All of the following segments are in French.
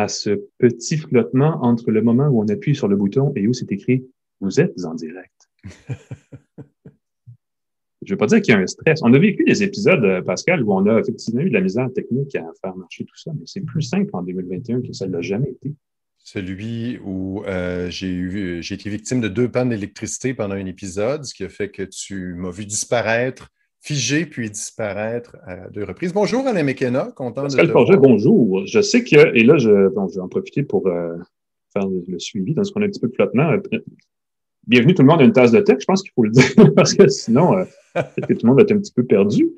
à ce petit flottement entre le moment où on appuie sur le bouton et où c'est écrit Vous êtes en direct. Je ne veux pas dire qu'il y a un stress. On a vécu des épisodes, euh, Pascal, où on a effectivement eu de la misère technique à faire marcher tout ça, mais c'est plus simple en 2021 que ça ne l'a jamais été. Celui où euh, j'ai eu, j'ai été victime de deux pannes d'électricité pendant un épisode, ce qui a fait que tu m'as vu disparaître, figé puis disparaître à deux reprises. Bonjour Alain McKenna, content Pascal de te Forget, bonjour. Je sais que, et là, je, je vais en profiter pour euh, faire le, suivi dans ce qu'on a un petit peu de flottement. Bienvenue tout le monde à une tasse de tech, je pense qu'il faut le dire, parce que sinon, Peut-être que tout le monde va être un petit peu perdu.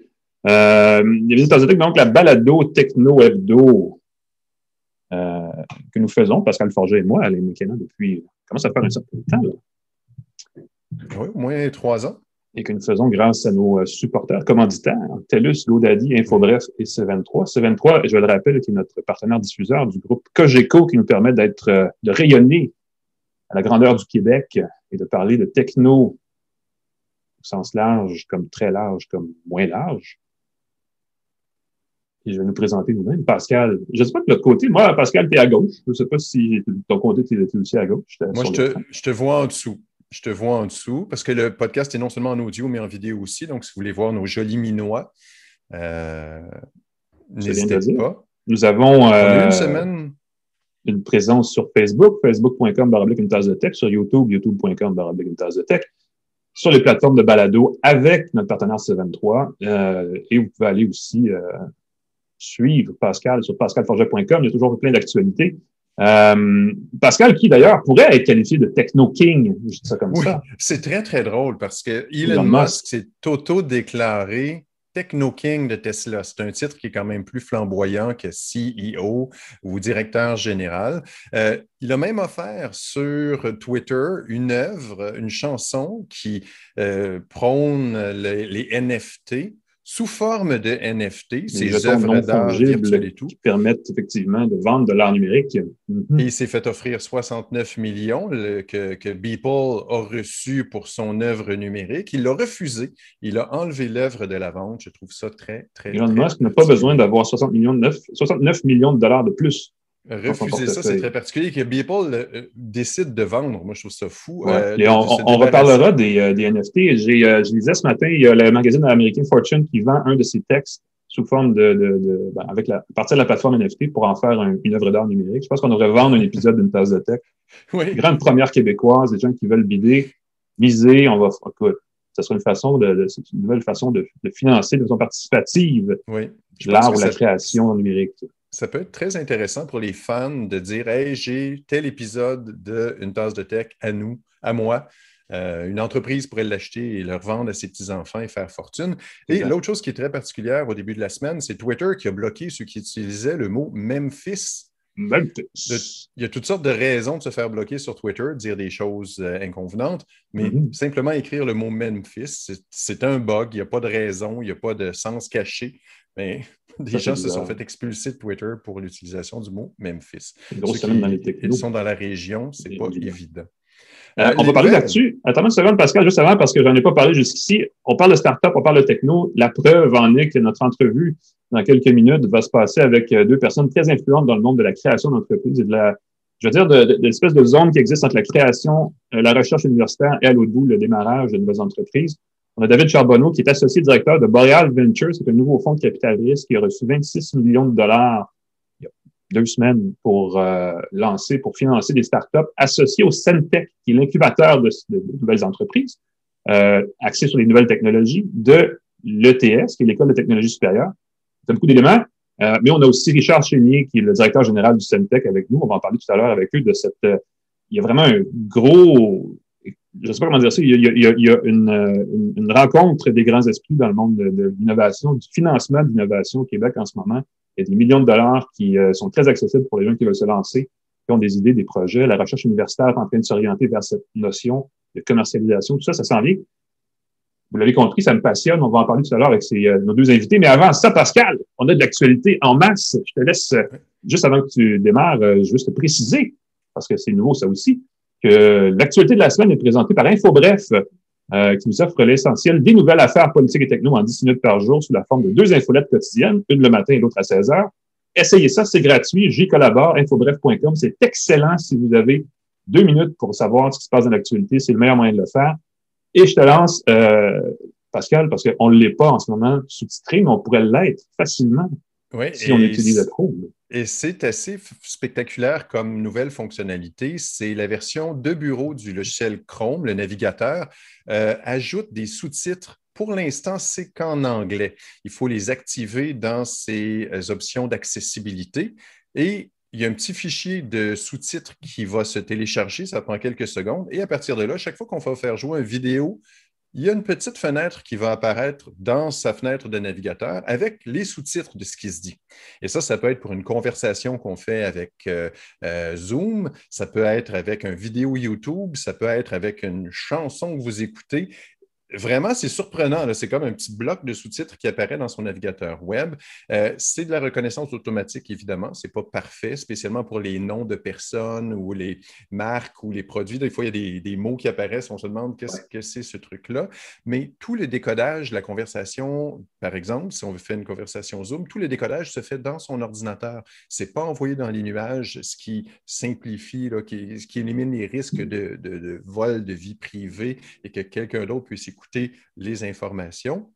Euh, il y a des donc la balado techno hebdo euh, que nous faisons, Pascal Forger et moi, Alain McKenna, depuis, comment ça fait un certain temps. Oui, au moins trois ans. Et que nous faisons grâce à nos euh, supporters commanditaires, TELUS, GoDaddy, Infobref et C23. C23, je le rappelle, qui est notre partenaire diffuseur du groupe Cogeco qui nous permet d'être, euh, de rayonner à la grandeur du Québec et de parler de techno sens large, comme très large, comme moins large. Et je vais nous présenter nous-mêmes. Pascal, je ne sais pas de l'autre côté. Moi, Pascal, tu es à gauche. Je ne sais pas si ton côté, tu es aussi à gauche. Moi, je te, je te, vois en dessous. Je te vois en dessous parce que le podcast est non seulement en audio, mais en vidéo aussi. Donc, si vous voulez voir nos jolis minois, euh, n'hésitez pas. Nous avons euh, une semaine une présence sur Facebook, facebook.com baroblique une tasse de tech, sur YouTube, youtube.com baroblique une tasse de tech sur les plateformes de balado avec notre partenaire C23. Euh, et vous pouvez aller aussi euh, suivre Pascal sur pascalforget.com. Il y a toujours plein d'actualités. Euh, Pascal, qui d'ailleurs pourrait être qualifié de techno king, je dis ça comme oui, ça. C'est très, très drôle parce que Elon, Musk s'est auto-déclaré Techno King de Tesla. C'est un titre qui est quand même plus flamboyant que CEO ou directeur général. Euh, il a même offert sur Twitter une œuvre, une chanson qui euh, prône les, NFT sous forme de NFT, ces œuvres d'art virtuelles et tout. Qui permettent effectivement de vendre de l'art numérique. Mhm. Et il s'est fait offrir 69 millions que, que Beeple a reçu pour son œuvre numérique. Il l'a refusé. Il a enlevé l'œuvre de la vente. Je trouve ça très, très. Elon Musk n'a pas besoin d'avoir 69 millions de dollars de plus Refuser ça, c'est très particulier. Que Beeple euh, décide de vendre, moi, je trouve ça fou. Euh, on, reparlera des, euh, des NFT. J'ai, je lisais ce matin, il y a le magazine américain Fortune qui vend un de ses textes sous forme de, de, de ben, avec la à partir de la plateforme NFT pour en faire une œuvre d'art numérique. Je pense qu'on devrait vendre un épisode d'une tasse de tech. Oui. Grande première québécoise, des gens qui veulent bider, miser, on va écoute, ça sera une façon de, c'est une nouvelle façon de, financer de façon participative l'art ou la création numérique ça peut être très intéressant pour les fans de dire Hey, j'ai tel épisode d'une tasse de tech à nous, à moi. Euh, une entreprise pourrait l'acheter et le revendre à ses petits-enfants et faire fortune. Et l'autre chose qui est très particulière au début de la semaine, c'est Twitter qui a bloqué ceux qui utilisaient le mot Memphis. Memphis. il y a toutes sortes de raisons de se faire bloquer sur Twitter, dire des choses euh, inconvenantes, mais mm-hmm. simplement écrire le mot Memphis, c'est un bug, il n'y a pas de raison, il n'y a pas de sens caché. Mais des gens se sont fait expulser de Twitter pour l'utilisation du mot Memphis. Ils sont dans la région, c'est pas évident. Euh, on va parler là-dessus. Attends une seconde, Pascal, juste avant, parce que j'en ai pas parlé jusqu'ici. On parle de start-up, on parle de techno. La preuve en est que notre entrevue, dans quelques minutes, va se passer avec euh, deux personnes très influentes dans le monde de la création d'entreprises et de la, je veux dire, de, l'espèce de zone qui existe entre la création, euh, la recherche universitaire et à l'autre bout, le démarrage de nouvelles entreprises. On a David Charbonneau, qui est associé directeur de Boreal Ventures, c'est un nouveau fonds de capital risque qui a reçu 26 millions de dollars deux semaines pour euh, lancer, pour financer des startups associées au Centec, qui est l'incubateur de, nouvelles entreprises, euh, axé sur les nouvelles technologies, de l'ETS, qui est l'École de technologie supérieure. C'est beaucoup d'éléments. Euh, mais on a aussi Richard Chénier, qui est le directeur général du Centec avec nous. On va en parler tout à l'heure avec eux de cette. Euh, il y a vraiment un gros je ne sais pas comment dire ça, il y a, il y a, une, une, rencontre des grands esprits dans le monde de, l'innovation, du financement de l'innovation au Québec en ce moment. Il y a des millions de dollars qui euh, sont très accessibles pour les gens qui veulent se lancer, qui ont des idées, des projets. La recherche universitaire est en train de s'orienter vers cette notion de commercialisation. Tout ça, ça s'en vient. Vous l'avez compris, ça me passionne. On va en parler tout à l'heure avec euh, nos deux invités. Mais avant ça, Pascal, on a de l'actualité en masse. Je te laisse, euh, juste avant que tu démarres, veux juste te préciser, parce que c'est nouveau ça aussi, l'actualité de la semaine est présentée par InfoBref, euh, qui nous offre l'essentiel des nouvelles affaires politiques et techno en 10 minutes par jour sous la forme de deux infolettes quotidiennes, une le matin et l'autre à 16 heures. essayez ça, c'est gratuit. J'y collabore, infobref.com. C'est excellent si vous avez deux minutes pour savoir ce qui se passe dans l'actualité. C'est le meilleur moyen de le faire. Et je te lance, euh, Pascal, parce qu'on ne l'est pas en ce moment sous-titré, mais on pourrait l'être facilement si on utilise le Chrome. Et c'est assez spectaculaire comme nouvelle fonctionnalité. C'est la version de bureau du logiciel Chrome, le navigateur, euh, ajoute des sous-titres pour l'instant, c'est qu'en anglais. Il faut les activer dans ces euh, options d'accessibilité. Et il y a un petit fichier de sous-titres qui va se télécharger, ça prend quelques secondes. Et à partir de là, chaque fois qu'on va faire jouer une vidéo, il y a une petite fenêtre qui va apparaître dans sa fenêtre de navigateur avec les sous-titres de ce qui se dit. Et ça, ça peut être pour une conversation qu'on fait avec euh, euh, Zoom, ça peut être avec un vidéo YouTube, ça peut être avec une chanson que vous écoutez vraiment, c'est surprenant. C'est comme un petit bloc de sous-titres qui apparaît dans son navigateur web. Euh, c'est de la reconnaissance automatique, évidemment. Ce n'est pas parfait, spécialement pour les noms de personnes ou les marques ou les produits. Des fois, il y a des, mots qui apparaissent. On se demande qu'est-ce que c'est ce truc-là. Mais tout le décodage la conversation, par exemple, si on fait une conversation Zoom, tout le décodage se fait dans son ordinateur. Ce n'est pas envoyé dans les nuages, ce qui simplifie, là, qui, ce qui élimine les risques de, de vol de vie privée et que quelqu'un d'autre puisse écouter les informations.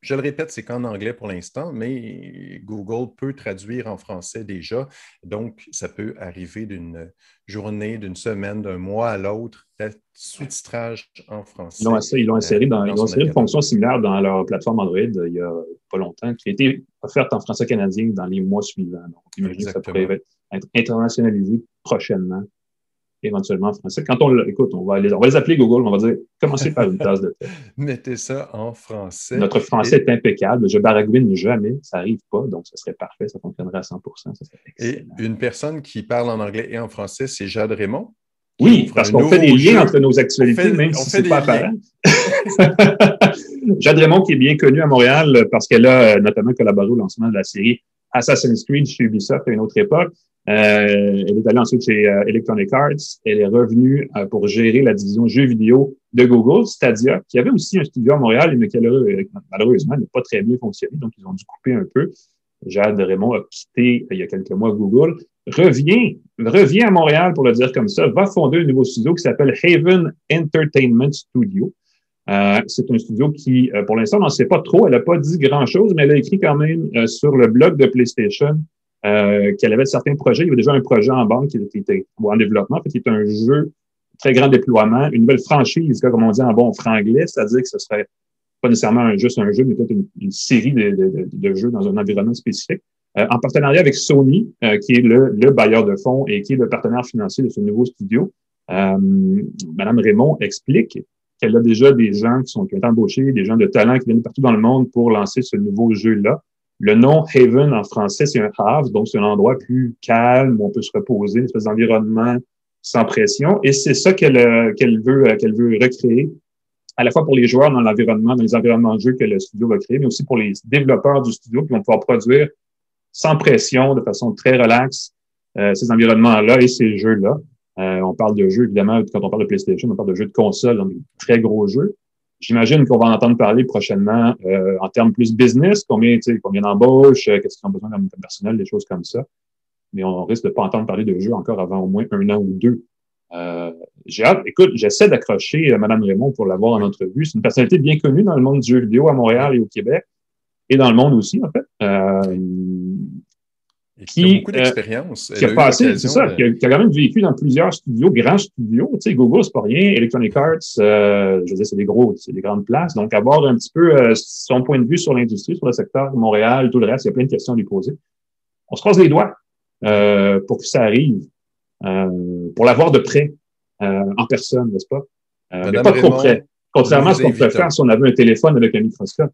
Je le répète, c'est qu'en anglais pour l'instant, mais Google peut traduire en français déjà. Donc, ça peut arriver d'une journée, d'une semaine, d'un mois à l'autre, sous-titrage en français. Ils l'ont inséré, dans, ils ont inséré une fonction similaire dans leur plateforme Android il n'y a pas longtemps, qui a été offerte en français canadien dans les mois suivants. Donc, imaginez que ça pourrait être internationalisé prochainement éventuellement en français. Quand on écoute, on va, les, on va les appeler Google, on va dire commencez par une tasse de thé. Mettez ça en français. Notre français est impeccable. Je baragouine jamais, ça n'arrive pas, donc ce serait parfait, ça fonctionnerait à 100 Et une personne qui parle en anglais et en français, c'est Jade Raymond? Oui, parce qu'on fait des liens entre nos actualités, même si c'est pas apparent. Jade Raymond, qui est bien connue à Montréal parce qu'elle a euh, notamment collaboré au lancement de la série Assassin's Creed chez Ubisoft à une autre époque. Euh, elle est allée ensuite chez euh, Electronic Arts. Elle est revenue euh, pour gérer la division jeux vidéo de Google, Stadia, qui avait aussi un studio à Montréal, mais qui malheureusement n'a pas très bien fonctionné, donc ils ont dû couper un peu. Jade Raymond a quitté il y a quelques mois Google, revient, revient à Montréal pour le dire comme ça, va fonder un nouveau studio qui s'appelle Haven Entertainment Studio. Euh, c'est un studio qui, pour l'instant, on n'en sait pas trop. Elle n'a pas dit grand-chose, mais elle a écrit quand même sur le blog de PlayStation euh, qu'elle avait certains projets. Il y avait déjà un projet en banque qui était en développement, qui est un jeu très grand déploiement, une nouvelle franchise, comme on dit en bon franglais, c'est-à-dire que ce serait pas nécessairement juste un jeu, mais peut-être une, série de, jeux dans un environnement spécifique. Euh, en partenariat avec Sony, euh, qui est le, bailleur de fonds et qui est le partenaire financier de ce nouveau studio, Madame Raymond explique qu'elle a déjà des gens qui sont qui ont été embauchés, des gens de talent qui viennent partout dans le monde pour lancer ce nouveau jeu-là. Le nom Haven en français, c'est un have, donc c'est un endroit plus calme où on peut se reposer, une espèce d'environnement sans pression. Et c'est ça qu'elle euh, veut euh, qu'elle veut recréer, à la fois pour les joueurs dans l'environnement, dans les environnements de jeu que le studio va créer, mais aussi pour les développeurs du studio qui vont pouvoir produire sans pression, de façon très relaxe, euh, ces environnements-là et ces jeux-là. On parle de jeux, évidemment, quand on parle de PlayStation, on parle de jeux de console, donc très gros jeux. J'imagine qu'on va en entendre parler prochainement euh, en termes plus business, combien, combien d'embauches, euh, qu'est-ce qu'ils ont besoin comme personnel, des choses comme ça. Mais on risque de pas entendre parler de jeu encore avant au moins un an ou deux. Euh, j'ai hâte. Écoute, j'essaie d'accrocher euh, Mme Raymond pour l'avoir en entrevue. C'est une personnalité bien connue dans le monde du jeu vidéo à Montréal et au Québec et dans le monde aussi, en fait. Euh, qui, a beaucoup d'expérience. qui a passé, c'est ça, qui, a, quand même vécu dans plusieurs studios, grands studios. Tu sais, Google, c'est pas rien. Electronic Arts, euh, je veux dire, c'est des gros, c'est des grandes places. Donc, avoir un petit peu euh, son point de vue sur l'industrie, sur le secteur de Montréal, tout le reste, il y a plein de questions à lui poser. On se croise les doigts euh, pour que ça arrive, pour l'avoir de près, en personne, n'est-ce pas? mais pas trop près. Contrairement à ce qu'on pourrait faire si on avait un téléphone avec un microscope.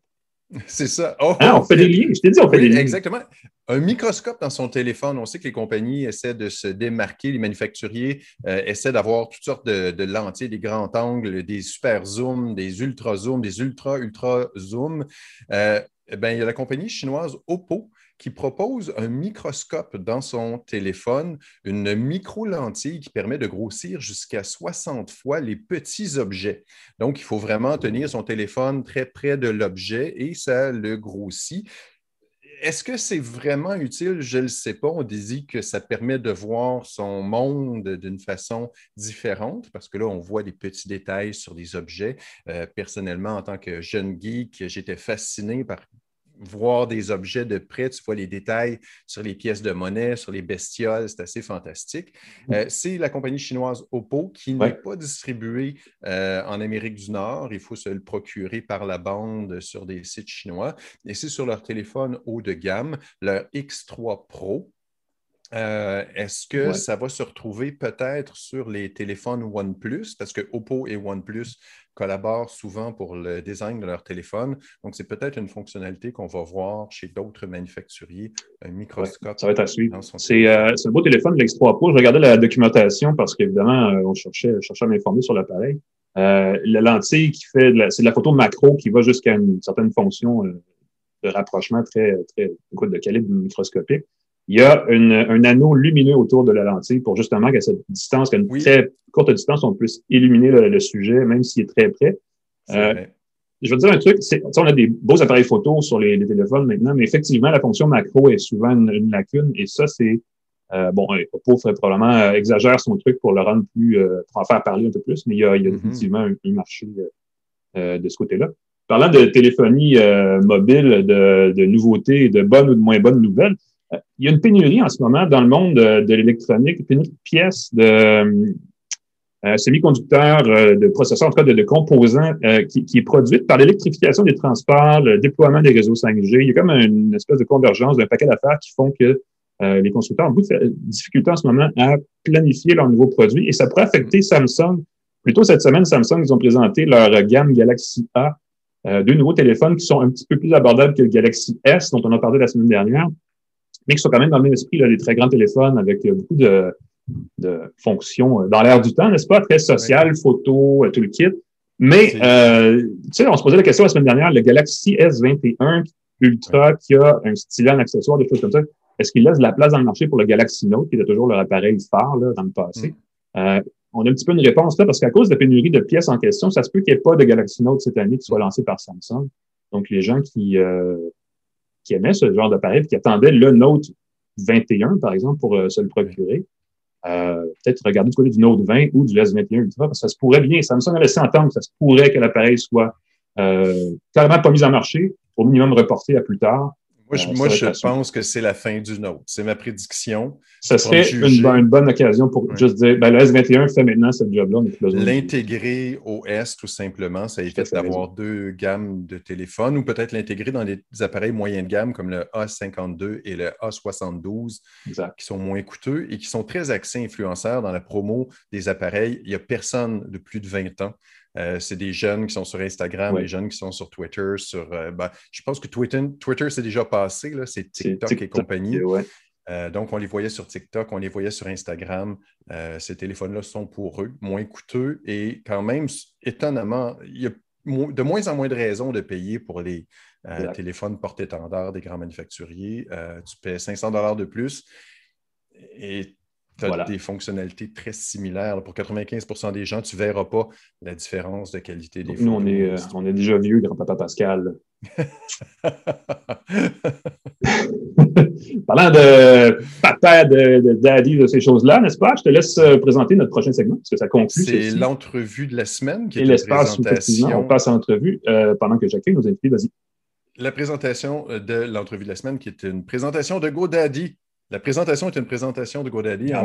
C'est ça. Oh, hein, on fait des liens. Je t'ai dit, on fait des liens. Exactement. Un microscope dans son téléphone, on sait que les compagnies essaient de se démarquer, les manufacturiers euh, essaient d'avoir toutes sortes de, lentilles, des grands angles, des super zooms, des ultra zooms, des ultra ultra zooms. Euh, ben, il y a la compagnie chinoise Oppo qui propose un microscope dans son téléphone, une micro-lentille qui permet de grossir jusqu'à 60 fois les petits objets. Donc, il faut vraiment tenir son téléphone très près de l'objet et ça le grossit est-ce que c'est vraiment utile? Je ne le sais pas. On dit que ça permet de voir son monde d'une façon différente parce que là, on voit des petits détails sur des objets. Euh, personnellement, en tant que jeune geek, j'étais fasciné par voir des objets de près, tu vois les détails sur les pièces de monnaie, sur les bestioles, c'est assez fantastique. Mm. Euh, c'est la compagnie chinoise Oppo qui n'est pas distribuée euh, en Amérique du Nord. Il faut se le procurer par la bande sur des sites chinois. Et c'est sur leur téléphone haut de gamme, leur X3 Pro. Euh, est-ce que ça va se retrouver peut-être sur les téléphones OnePlus? Parce que Oppo et OnePlus collaborent souvent pour le design de leur téléphone. Donc, c'est peut-être une fonctionnalité qu'on va voir chez d'autres manufacturiers, un microscope. ça va être à suivre. C'est euh, un beau téléphone, l'X3 Pro. Je regardais la documentation parce qu'évidemment, euh, on cherchait, cherchait à m'informer sur l'appareil. Euh, la lentille qui fait, c'est de la photo macro qui va jusqu'à une certaine fonction euh, de rapprochement très, très, de calibre microscopique il y a un anneau lumineux autour de la lentille pour justement qu'à cette distance, qu'à une très courte distance, on puisse illuminer le, sujet, même s'il est très près. Euh, je veux dire un truc, on a des beaux appareils photo sur les, téléphones maintenant, mais effectivement, la fonction macro est souvent une, lacune, et ça, c'est euh, bon, ferait probablement euh, exagère son truc pour le rendre plus, euh, pour en faire parler un peu plus, mais il y a, il y a mm-hmm. effectivement un, marché de ce côté-là. Parlant de téléphonie mobile, de, de nouveautés, de bonnes ou de moins bonnes nouvelles, il y a une pénurie en ce moment dans le monde de, l'électronique, une pénurie de pièces, de euh, semi-conducteurs, euh, de processeurs, en tout cas de, composants euh, qui, est produite par l'électrification des transports, le déploiement des réseaux 5G. Il y a comme une espèce de convergence d'un paquet d'affaires qui font que les constructeurs ont beaucoup de difficultés en ce moment à planifier leurs nouveaux produits et ça pourrait affecter Samsung. Plutôt cette semaine, Samsung, ils ont présenté leur gamme Galaxy A, deux nouveaux téléphones qui sont un petit peu plus abordables que le Galaxy S, dont on a parlé la semaine dernière, mais qui sont quand même dans le même esprit, là, des très grands téléphones avec euh, beaucoup de, de fonctions euh, dans l'air du temps, n'est-ce pas? Très social, photo, euh, tout le kit. Mais, euh, tu sais, on se posait la question la semaine dernière, le Galaxy S21 Ultra qui a un stylet en accessoire, des choses comme ça, est-ce qu'il laisse de la place dans le marché pour le Galaxy Note, qui était toujours leur appareil phare là, dans le passé? Mm. Euh, on a un petit peu une réponse là, parce qu'à cause de la pénurie de pièces en question, ça se peut qu'il n'y ait pas de Galaxy Note cette année qui soit lancé par Samsung. Donc, les gens qui, euh, qui aimaient ce genre d'appareil, qui attendaient le Note 21, par exemple, pour euh, se le procurer. Euh, peut-être regarder du côté du Note 20 ou du S21 Ultra, parce que ça se pourrait bien. Samsung a laissé entendre que ça se pourrait que l'appareil soit euh, carrément pas mis en marché, au minimum reporté à plus tard. Moi, je, pense que c'est la fin du Note. C'est ma prédiction. Ça serait une, bonne occasion pour juste dire ben, le S21 fait maintenant ce job-là. L'intégrer au S, tout simplement, ça évite d'avoir deux gammes de téléphones ou peut-être l'intégrer dans des appareils moyens de gamme comme le A52 et le A72 qui sont moins coûteux et qui sont très axés influenceurs dans la promo des appareils. Il n'y a personne de plus de 20 ans euh, c'est des jeunes qui sont sur Instagram, des jeunes qui sont sur Twitter. Sur, euh, ben, je pense que Twitter, Twitter c'est déjà passé, c'est TikTok, et compagnie. Euh, donc, on les voyait sur TikTok, on les voyait sur Instagram. ces téléphones-là sont pour eux, moins coûteux et quand même, étonnamment, il y a de moins en moins de raisons de payer pour les téléphones porte-étendard des grands manufacturiers. tu paies 500 de plus et tu as des fonctionnalités très similaires. Pour 95% des gens, tu ne verras pas la différence de qualité des photos. Nous, on est, euh, on est déjà vieux, grand-papa Pascal. Parlant de papa, de, daddy, de ces choses-là, n'est-ce pas? Je te laisse euh, présenter notre prochain segment, parce que ça conclut. C'est l'entrevue de la semaine qui est Et l'espace on passe à l'entrevue euh, pendant que chacun nous invite. Vas-y. La présentation de l'entrevue de la semaine qui est une présentation de GoDaddy. La présentation est une présentation de GoDaddy, ah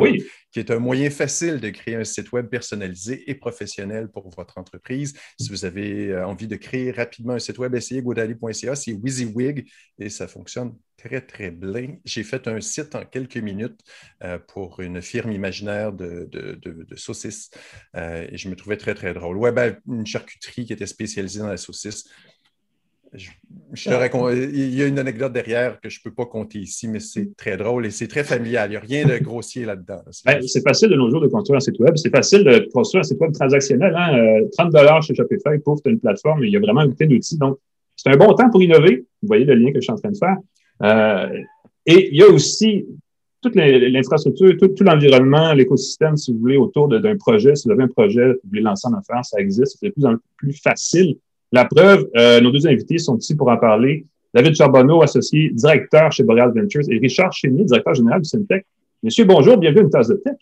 qui est un moyen facile de créer un site web personnalisé et professionnel pour votre entreprise. Si vous avez euh, envie de créer rapidement un site web, essayez godaddy.ca, c'est WYSIWYG et ça fonctionne très, très bien. J'ai fait un site en quelques minutes euh, pour une firme imaginaire de, saucisses euh, et je me trouvais très, très drôle. Ouais, ben, une charcuterie qui était spécialisée dans la saucisse. Je, il y a une anecdote derrière que je ne peux pas compter ici, mais c'est très drôle et c'est très familial. Il n'y a rien de grossier là-dedans. Ben, c'est facile de nos jours de construire un site web. C'est facile de construire un site web transactionnel. Hein? 30 euh, chez Shopify, pouf, tu as une plateforme. Il y a vraiment une d'outils. Donc, c'est un bon temps pour innover. Vous voyez le lien que je suis en train de faire. Euh, et il y a aussi toute l'infrastructure, tout, tout l'environnement, l'écosystème, si vous voulez, autour d'un projet. Si vous avez un projet, vous voulez lancer en affaires, ça existe. C'est de plus en plus facile la preuve, euh, nos deux invités sont ici pour en parler. David Charbonneau, associé directeur chez Boreal Ventures, et Richard Chénier, directeur général du Syntec. Monsieur, bonjour, bienvenue à une tasse de tech.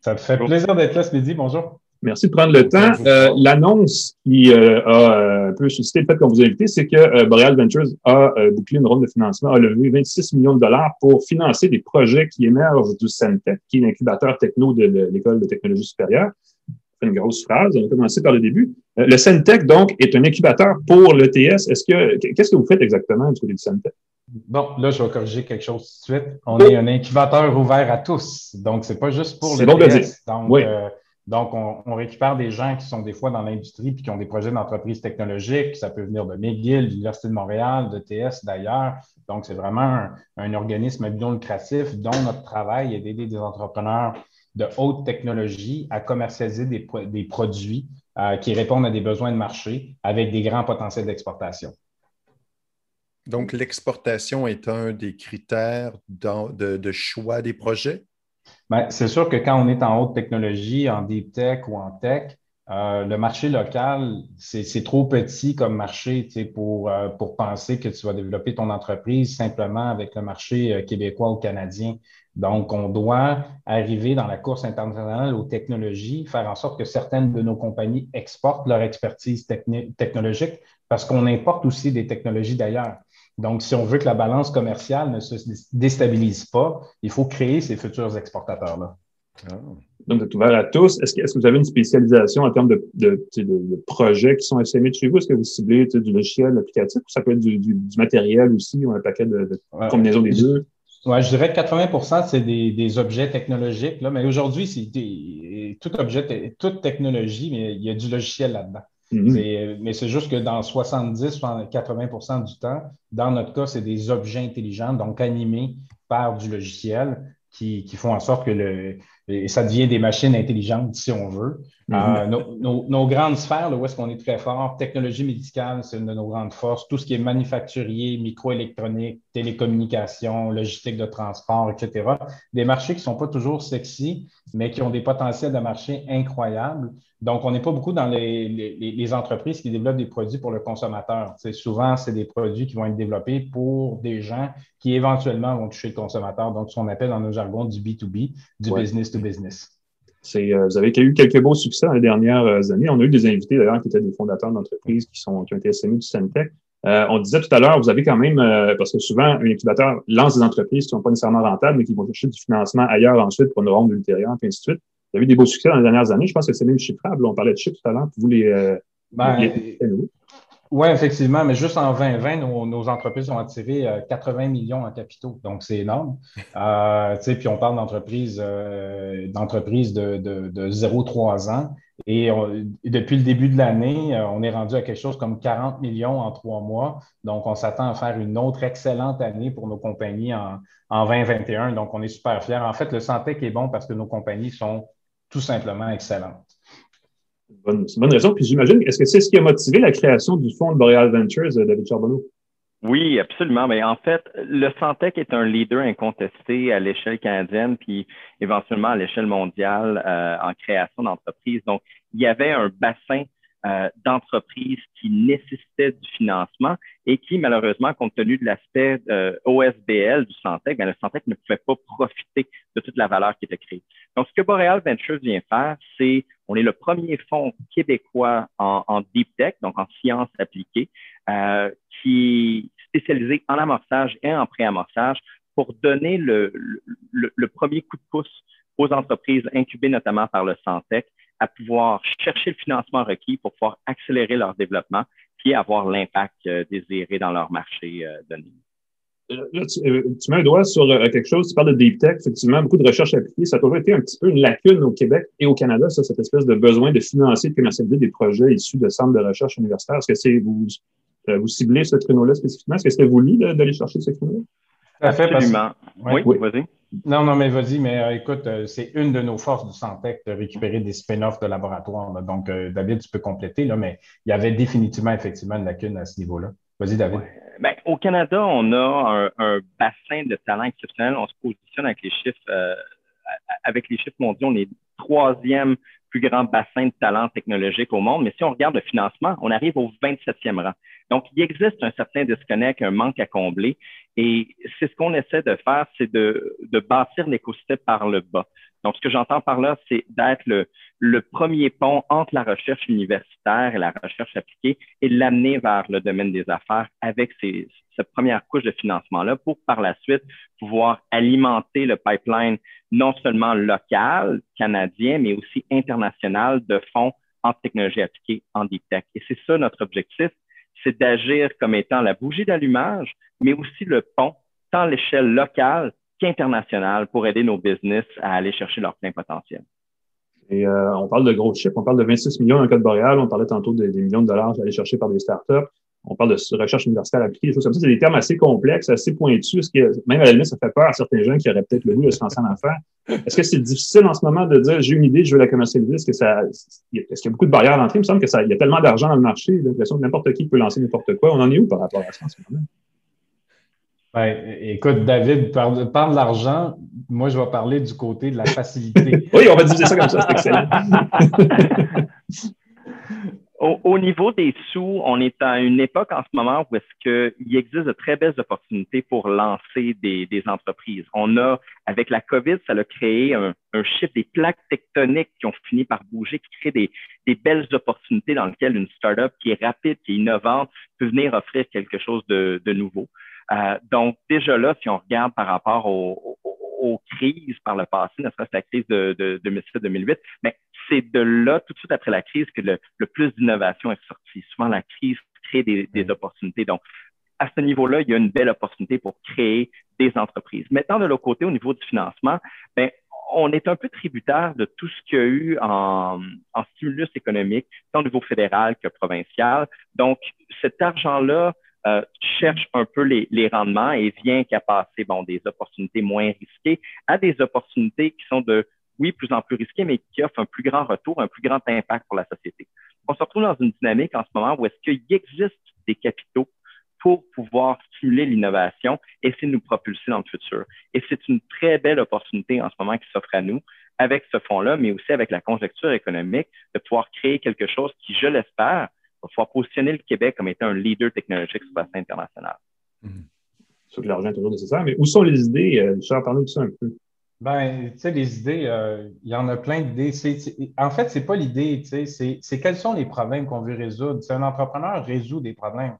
Ça me fait plaisir d'être là ce midi. Bonjour. Merci de prendre le temps. Euh, l'annonce qui euh, a euh, un peu suscité le fait qu'on vous a invité, c'est que Boreal Ventures a bouclé une ronde de financement, a levé 26 millions de dollars pour financer des projets qui émergent du Centec, qui est l'incubateur techno de l'École de technologie supérieure. Une grosse phrase, on va commencer par le début. le Centec, donc, est un incubateur pour l'ETS. Est-ce que, qu'est-ce que vous faites exactement du côté du Centec? Bon, là, je vais corriger quelque chose tout de suite. On est un incubateur ouvert à tous. Donc, c'est pas juste pour le bon Donc, oui. Donc, on, récupère des gens qui sont des fois dans l'industrie puis qui ont des projets d'entreprise technologique. Ça peut venir de McGill, de l'Université de Montréal, de TS d'ailleurs. Donc, c'est vraiment un, organisme non lucratif dont notre travail est d'aider des entrepreneurs de haute technologie à commercialiser des, produits euh, qui répondent à des besoins de marché avec des grands potentiels d'exportation. Donc, l'exportation est un des critères de choix des projets? Ben, c'est sûr que quand on est en haute technologie, en deep tech ou en tech, euh, le marché local, c'est trop petit comme marché pour, euh, pour penser que tu vas développer ton entreprise simplement avec le marché euh, québécois ou canadien. Donc, on doit arriver dans la course internationale aux technologies, faire en sorte que certaines de nos compagnies exportent leur expertise technologique parce qu'on importe aussi des technologies d'ailleurs. Donc, si on veut que la balance commerciale ne se déstabilise pas, il faut créer ces futurs exportateurs-là. Ah. Donc, vous êtes ouvert à tous. Est-ce que, vous avez une spécialisation en termes de, projets qui sont SME de chez vous? Est-ce que vous ciblez du logiciel applicatif? Ou ça peut être du, matériel aussi ou un paquet de, combinaisons des deux? Oui, je dirais que 80% c'est des, objets technologiques. Là, mais aujourd'hui, c'est tout objet, toute technologie, mais il y a du logiciel là-dedans. Mm-hmm. Mais c'est juste que dans 70, 80% du temps, dans notre cas, c'est des objets intelligents, donc animés par du logiciel qui, qui font en sorte que le, ça devient des machines intelligentes, si on veut. Euh, nos, grandes sphères, là, où est-ce qu'on est très fort, technologie médicale, c'est une de nos grandes forces. Tout ce qui est manufacturier, microélectronique, télécommunications, logistique de transport, etc. Des marchés qui ne sont pas toujours sexy, mais qui ont des potentiels de marché incroyables. Donc, on n'est pas beaucoup dans les, les, entreprises qui développent des produits pour le consommateur. C'est souvent, c'est des produits qui vont être développés pour des gens qui éventuellement vont toucher le consommateur. Donc, ce qu'on appelle dans nos jargons du B2B, du business to business. Euh, vous avez eu quelques beaux succès dans les dernières euh, années. On a eu des invités d'ailleurs qui étaient des fondateurs d'entreprises qui, sont, qui ont été du Centec. Euh, on disait tout à l'heure, vous avez quand même, parce que souvent, un incubateur lance des entreprises qui ne sont pas nécessairement rentables, mais qui vont chercher du financement ailleurs ensuite pour une ronde ultérieure, et ainsi de suite. Vous avez eu des beaux succès dans les dernières années. Je pense que c'est même chiffrable. On parlait de chiffres tout à l'heure. Vous les, ben, oui, effectivement, mais juste en 2020, nos, entreprises ont attiré 80 millions en capitaux, donc c'est énorme. Euh, puis on parle d'entreprises euh, de, de, de 0-3 ans. Et, depuis le début de l'année, euh, on est rendu à quelque chose comme 40 millions en trois mois. Donc, on s'attend à faire une autre excellente année pour nos compagnies en, en 2021. Donc, on est super fiers. En fait, le Santec est bon parce que nos compagnies sont tout simplement excellentes. C'est une bonne raison. Puis j'imagine, est-ce que c'est ce qui a motivé la création du fonds de Boreal Ventures, euh, David Charbonneau? Oui, absolument. Mais en fait, le Santec est un leader incontesté à l'échelle canadienne, puis éventuellement à l'échelle mondiale euh, en création d'entreprises. Donc, il y avait un bassin euh, d'entreprises qui nécessitaient du financement et qui, malheureusement, compte tenu de l'aspect OSBL du Santec, ben, le Santec ne pouvait pas profiter de toute la valeur qui était créée. Donc, ce que Boreal Ventures vient faire, c'est, on est le premier fonds québécois en, deep tech, donc en sciences appliquées, euh, qui est spécialisé en amorçage et en préamorçage pour donner le premier coup de pouce aux entreprises incubées notamment par le Santec à pouvoir chercher le financement requis pour pouvoir accélérer leur développement puis avoir l'impact euh, désiré dans leur marché euh, donné. Là, tu, euh, tu, mets un doigt sur quelque chose, tu parles de deep tech, effectivement, beaucoup de recherches appliquées. Ça a toujours été un petit peu une lacune au Québec et au Canada, ça, cette espèce de besoin de financer, de commercialiser des projets issus de centres de recherche universitaires. Est-ce que c'est vous, vous ciblez ce créneau-là spécifiquement? Est-ce que c'était voulu d'aller chercher ce créneau-là? Absolument. Oui, oui. vas-y. Non, non, mais vas-y, mais euh, écoute, euh, c'est une de nos forces du Santec de récupérer des spin-offs de laboratoire. Donc, euh, David, tu peux compléter, là, mais il y avait définitivement, effectivement, une lacune à ce niveau-là. Ben, au Canada, on a un, bassin de talent exceptionnel. On se positionne avec les chiffres, avec les chiffres mondiaux. On est troisième plus grand bassin de talent technologique au monde. Mais si on regarde le financement, on arrive au 27e rang. Donc, il existe un certain disconnect, un manque à combler. Et c'est ce qu'on essaie de faire, c'est de bâtir l'écosystème par le bas. Donc, ce que j'entends par là, c'est d'être le, le, premier pont entre la recherche universitaire et la recherche appliquée et l'amener vers le domaine des affaires avec ces, cette première couche de financement-là pour par la suite pouvoir alimenter le pipeline non seulement local, canadien, mais aussi international de fonds en technologie appliquée, en deep tech. Et c'est ça notre objectif, c'est d'agir comme étant la bougie d'allumage, mais aussi le pont, tant à l'échelle locale qu'internationale, pour aider nos business à aller chercher leur plein potentiel. Euh, on parle de gros chiffres, on parle de 26 millions dans le code boréal, on parlait tantôt des, millions de dollars à aller chercher par des startups on parle de recherche universitaire appliquée, des choses comme ça. C'est des termes assez complexes, assez pointus, même à la limite, ça fait peur à certains gens qui auraient peut-être le goût de se lancer en affaires. Est-ce que c'est difficile en ce moment de dire j'ai une idée, je veux la commercialiser? Est-ce que est-ce qu'il y a beaucoup de barrières d'entrée? Il me semble que ça, il y a tellement d'argent dans le marché, l'impression que n'importe qui peut lancer n'importe quoi. On en est où par rapport à ça en ce moment? Ben, écoute, David, parle, parle de l'argent. Moi, je vais parler du côté de la facilité. oui, on va diviser ça comme ça, c'est excellent. Au, niveau des sous, on est à une époque en ce moment où est-ce qu'il existe de très belles opportunités pour lancer des, entreprises. On a, avec la COVID, ça a créé un, un chiffre des plaques tectoniques qui ont fini par bouger, qui créent des, des belles opportunités dans lesquelles une startup qui est rapide, qui est innovante, peut venir offrir quelque chose de, de nouveau. Euh, donc, déjà là, si on regarde par rapport aux, crises par le passé, ne serait-ce la crise de, de 2007-2008, mais c'est de là, tout de suite après la crise, que le, plus d'innovation est sorti. Souvent, la crise crée des, opportunités. Donc, à ce niveau-là, il y a une belle opportunité pour créer des entreprises. Maintenant, de l'autre côté, au niveau du financement, ben, on est un peu tributaire de tout ce qu'il y a eu en, en stimulus économique, tant au niveau fédéral que provincial. Donc, cet argent-là euh, cherche un peu les, les, rendements et vient qu'à passer bon, des opportunités moins risquées à des opportunités qui sont de, oui, plus en plus risquées, mais qui offrent un plus grand retour, un plus grand impact pour la société. On se retrouve dans une dynamique en ce moment où est-ce qu'il existe des capitaux pour pouvoir stimuler l'innovation et essayer de nous propulser dans le futur. Et c'est une très belle opportunité en ce moment qui s'offre à nous avec ce fonds-là, mais aussi avec la conjecture économique, de pouvoir créer quelque chose qui, je l'espère, va pouvoir positionner le Québec comme étant un leader technologique sur la scène internationale. Mmh. Sûr que l'argent est toujours nécessaire, mais où sont les idées? Euh, Richard, parle-nous de ça un peu. Ben, tu sais, les idées, euh, il y en a plein d'idées. En fait, ce n'est pas l'idée, tu sais, c'est quels sont les problèmes qu'on veut résoudre. C'est un entrepreneur résout des problèmes.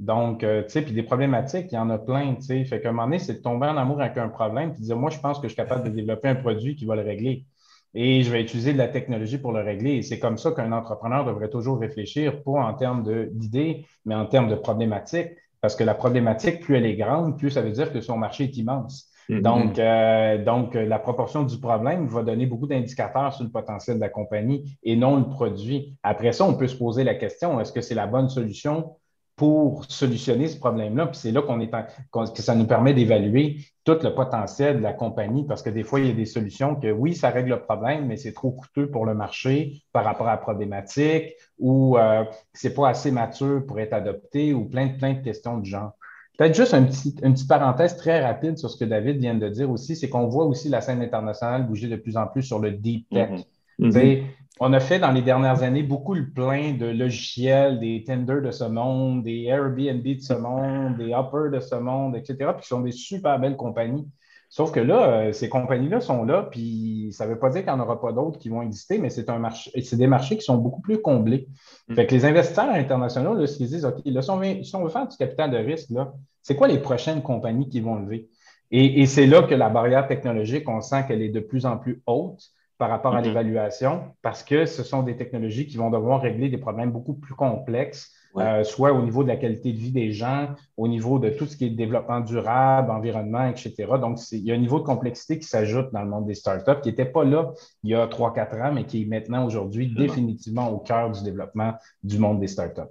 Donc, euh, tu sais, puis des problématiques, il y en a plein, tu sais. Fait qu'à un moment donné, c'est de tomber en amour avec un problème puis de dire, moi, je pense que je suis capable de développer un produit qui va le régler et je vais utiliser de la technologie pour le régler. Et c'est comme ça qu'un entrepreneur devrait toujours réfléchir, pas en termes d'idées, mais en termes de problématiques, parce que la problématique, plus elle est grande, plus ça veut dire que son marché est immense. Mm-hmm. Donc, euh, donc, la proportion du problème va donner beaucoup d'indicateurs sur le potentiel de la compagnie et non le produit. Après ça, on peut se poser la question, est-ce que c'est la bonne solution pour solutionner ce problème-là. Puis c'est là qu'on est que ça nous permet d'évaluer tout le potentiel de la compagnie parce que des fois, il y a des solutions que oui, ça règle le problème, mais c'est trop coûteux pour le marché par rapport à la problématique ou euh, c'est pas assez mature pour être adopté ou plein de, plein de questions de genre. Peut-être juste un petit, une petite parenthèse très rapide sur ce que David vient de dire aussi, c'est qu'on voit aussi la scène internationale bouger de plus en plus sur le deep tech. Mm-hmm. On a fait dans les dernières années beaucoup le plein de logiciels, des Tinder de ce monde, des Airbnb de ce monde, des Upper de ce monde, etc., puis qui sont des super belles compagnies. Sauf que là, euh, ces compagnies-là sont là, puis ça ne veut pas dire qu'il n'y en aura pas d'autres qui vont exister, mais c'est un marché, c'est des marchés qui sont beaucoup plus comblés. Mm. Fait que les investisseurs internationaux, là, s'ils disent, OK, là, si on, veut, faire du capital de risque, là, c'est quoi les prochaines compagnies qui vont lever? Et, et c'est là que la barrière technologique, on sent qu'elle est de plus en plus haute par rapport à mm-hmm. l'évaluation parce que ce sont des technologies qui vont devoir régler des problèmes beaucoup plus complexes, euh, soit au niveau de la qualité de vie des gens, au niveau de tout ce qui est développement durable, environnement, etc. Donc, il y a un niveau de complexité qui s'ajoute dans le monde des startups qui n'était pas là il y a 3-4 ans, mais qui est maintenant aujourd'hui définitivement au cœur du développement du monde des startups.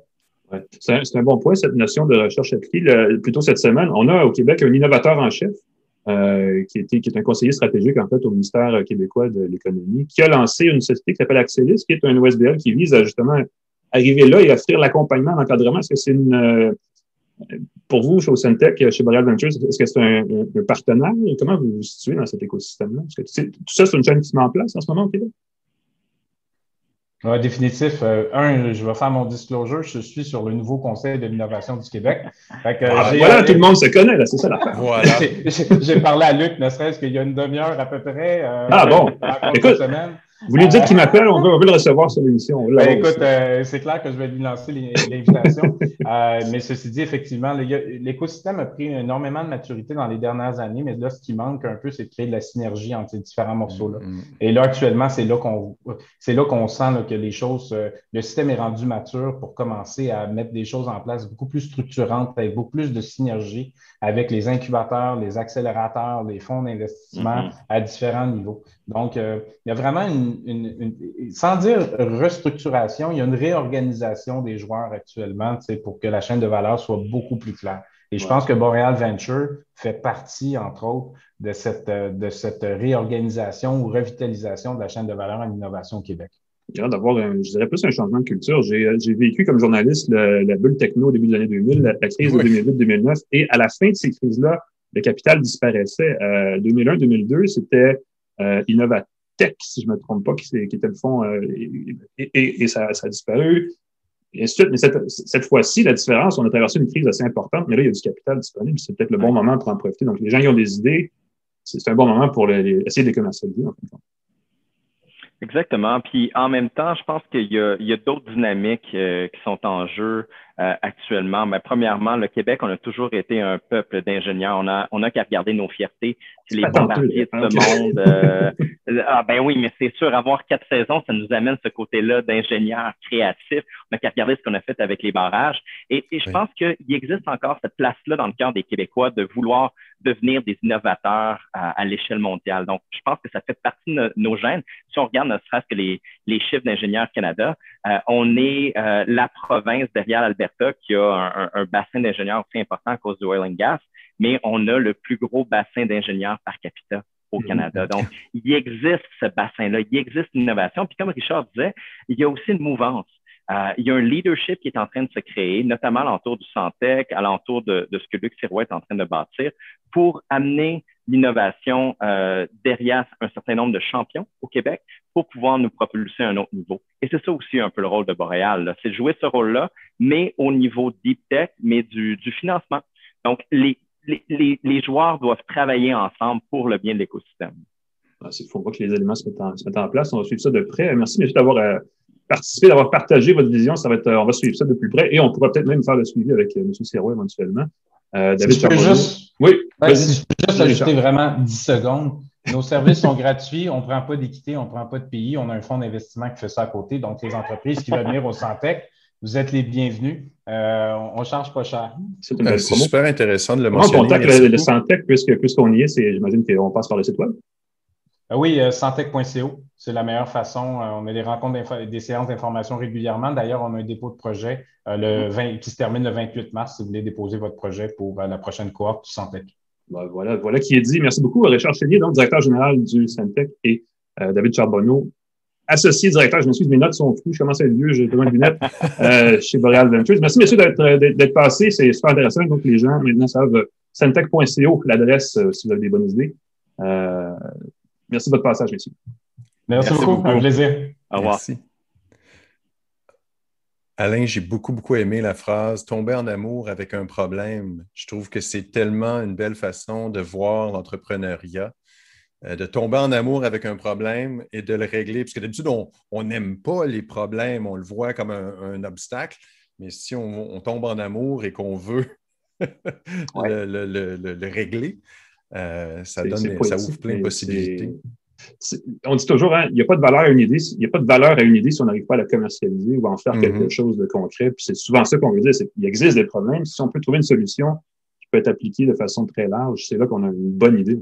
C'est un, un, bon point, cette notion de recherche appliquée. plutôt cette semaine, on a au Québec un innovateur en chef euh, qui, était, qui est un conseiller stratégique en fait au ministère québécois de l'économie, qui a lancé une société qui s'appelle Axelis, qui est un OSBL qui vise à justement arriver là et offrir l'accompagnement, l'encadrement. Est-ce que c'est une euh, pour vous, chez Ocentech, chez Boreal Ventures, est-ce que c'est un, un, partenaire? Comment vous vous situez dans cet écosystème-là? Que tout ça, c'est une chaîne qui se met en place en ce moment au Québec? Oui, définitif. Euh, un, je vais faire mon disclosure. Je suis sur le nouveau Conseil de l'innovation du Québec. Ah, voilà, tout le monde se connaît, là, c'est ça l'affaire. Voilà. j'ai parlé à Luc, ne serait-ce qu'il y a une demi-heure à peu près. Euh, ah bon? Écoute, semaine. Vous lui dites qu'il m'appelle, on veut, le recevoir sur l'émission. Ben, écoute, euh, c'est clair que je vais lui lancer l'invitation. euh, mais ceci dit, effectivement, l'écosystème a pris énormément de maturité dans les dernières années, mais là, ce qui manque un peu, c'est de créer de la synergie entre ces différents morceaux-là. Mm-hmm. Et là, actuellement, c'est là qu'on c'est là qu'on sent que les choses, euh, le système est rendu mature pour commencer à mettre des choses en place beaucoup plus structurantes, avec beaucoup plus de synergie avec les incubateurs, les accélérateurs, les fonds d'investissement mm-hmm. à différents niveaux. Donc, euh, il y a vraiment une, sans dire restructuration, il y a une réorganisation des joueurs actuellement pour que la chaîne de valeur soit beaucoup plus claire. Et je pense que Boreal Venture fait partie, entre autres, de cette, de cette réorganisation ou revitalisation de la chaîne de valeur en innovation au Québec. Il y a d'avoir, je dirais plus un changement de culture. J'ai vécu comme journaliste la bulle techno au début des années 2000, la, crise de 2008-2009, et à la fin de ces crises-là, le capital disparaissait. Euh, 2001-2002, c'était euh, Innovatech, si je ne me trompe pas, qui, qui était le fond, euh, et, ça, a disparu. Et ensuite, mais cette, cette fois-ci, la différence, on a traversé une crise assez importante, mais là, il y a du capital disponible. C'est peut-être le bon moment pour en profiter. Donc, les gens qui ont des idées, c'est un bon moment pour essayer de les commercialiser. En fait. Exactement. Puis en même temps, je pense qu'il y a, a d'autres dynamiques euh, qui sont en jeu euh, actuellement. Mais premièrement, le Québec, on a toujours été un peuple d'ingénieurs. On a, on a qu'à regarder nos fiertés. C'est les bombardiers de ce monde. Euh, ah ben oui, mais c'est sûr, avoir quatre saisons, ça nous amène ce côté-là d'ingénieurs créatifs. On a qu'à regarder ce qu'on a fait avec les barrages. Et, et je pense qu'il existe encore cette place-là dans le cœur des Québécois de vouloir devenir des innovateurs à, l'échelle mondiale. Donc, je pense que ça fait partie de nos, gènes. Si on regarde ne serait-ce que les, les chiffres d'ingénieurs Canada, euh, on est euh, la province derrière l'Alberta qui a un, un, bassin d'ingénieurs aussi important à cause du oil and gas, mais on a le plus gros bassin d'ingénieurs par capita au mm-hmm. Canada. Donc, il existe ce bassin-là, il existe l'innovation. Puis comme Richard disait, il y a aussi une mouvance. Euh, il y a un leadership qui est en train de se créer, notamment à l'entour du Santec, à l'entour de, ce que Luc Sirois est en train de bâtir, pour amener l'innovation euh, derrière un certain nombre de champions au Québec pour pouvoir nous propulser à un autre niveau. Et c'est ça aussi un peu le rôle de Boréal, c'est jouer ce rôle-là, mais au niveau deep tech, mais du, financement. Donc, les, joueurs doivent travailler ensemble pour le bien de l'écosystème. Ah, il faut que les éléments se mettent, en, place. On va suivre ça de près. Merci, d'avoir euh, participé, d'avoir partagé votre vision. Ça va être, on va suivre ça de plus près et on pourra peut-être même faire le suivi avec euh, M. Serrault éventuellement. Euh, David si je peux juste, oui, si je peux juste ajouter vraiment 10 secondes. Nos services sont gratuits, on ne prend pas d'équité, on ne prend pas de pays, on a un fonds d'investissement qui fait ça à côté. Donc, les entreprises qui veulent venir au Santec, vous êtes les bienvenus. Euh, on ne charge pas cher. C'est super intéressant de le mentionner. On contacte le, le Santec puisque, puisqu'on y est, j'imagine qu'on passe par le site web. Euh, oui, euh, santec.co, c'est la meilleure façon. Euh, on a des rencontres, des séances d'information régulièrement. D'ailleurs, on a un dépôt de projet le 20, qui se termine le 28 mars si vous voulez déposer votre projet pour la prochaine cohorte du Santec. Ben, voilà, voilà qui est dit. Merci beaucoup, Richard Chélier, donc directeur général du Santec, et David Charbonneau, associé directeur. Je m'excuse, mes notes sont floues. Je commence à être vieux, j'ai besoin de lunettes chez Boreal Ventures. Merci, messieurs, d'être passés. C'est super intéressant. Donc, les gens maintenant savent santec.co, l'adresse, si vous avez des bonnes idées. Merci de votre passage, messieurs. Merci, beaucoup. Un plaisir. Au revoir. Merci. Alain, j'ai beaucoup, beaucoup aimé la phrase tomber en amour avec un problème. Je trouve que c'est tellement une belle façon de voir l'entrepreneuriat, euh, de tomber en amour avec un problème et de le régler. Parce que d'habitude, on n'aime pas les problèmes, on le voit comme un, obstacle. Mais si on, tombe en amour et qu'on veut le, régler, euh, ça, donne, ça ouvre plein de possibilités. On dit toujours, hein, il n'y a pas de valeur à une idée. Il n'y a pas de valeur à une idée si on n'arrive pas à la commercialiser ou à en faire quelque mm-hmm. chose de concret. Puis c'est souvent ça qu'on veut dire, c'est qu'il existe des problèmes. Si on peut trouver une solution qui peut être appliquée de façon très large, c'est là qu'on a une bonne idée.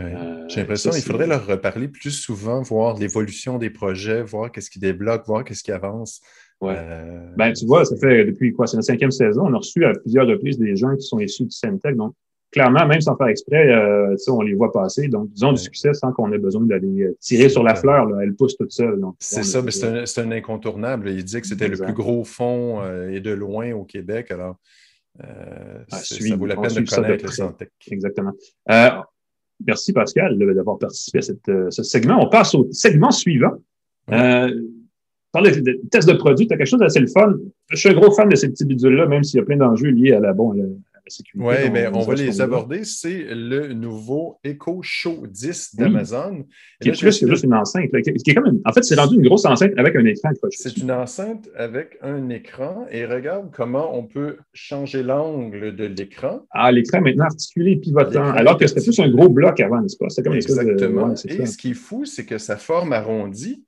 Euh, J'ai l'impression qu'il faudrait leur reparler plus souvent, voir l'évolution des projets, voir qu'est-ce qui débloque, voir qu'est-ce qui avance. Ouais. Euh, ben, tu vois, ça fait depuis quoi? C'est la cinquième saison. On a reçu à plusieurs reprises des gens qui sont issus du Centec. Donc, clairement, même sans faire exprès, euh, on les voit passer. Donc, disons du succès sans qu'on ait besoin d'aller euh, tirer sur la fleur. Là. Elle pousse toute seule. C'est ça, mais c'est un, incontournable. Il dit que c'était le plus gros fonds euh, et de loin au Québec. Alors, euh, ah, ça vaut la peine de connaître Santec. Exactement. merci, Pascal, d'avoir participé à cette, ce segment. On passe au segment suivant. parler de, tests de produits, tu as quelque chose d'assez le fun. Je suis un gros fan de ces petits bidules-là, même s'il y a plein d'enjeux liés à la, bon, oui, mais on va les aborder. C'est le nouveau Echo Show 10 d'Amazon. Qui est plus que juste une enceinte. qui est comme en fait, c'est rendu une grosse enceinte avec un écran C'est une enceinte avec un écran. Et regarde comment on peut changer l'angle de l'écran. Ah, l'écran maintenant articulé, pivotant. Alors que c'était plus un gros bloc avant, n'est-ce pas? Comme Exactement. et ce qui est fou, c'est que sa forme arrondie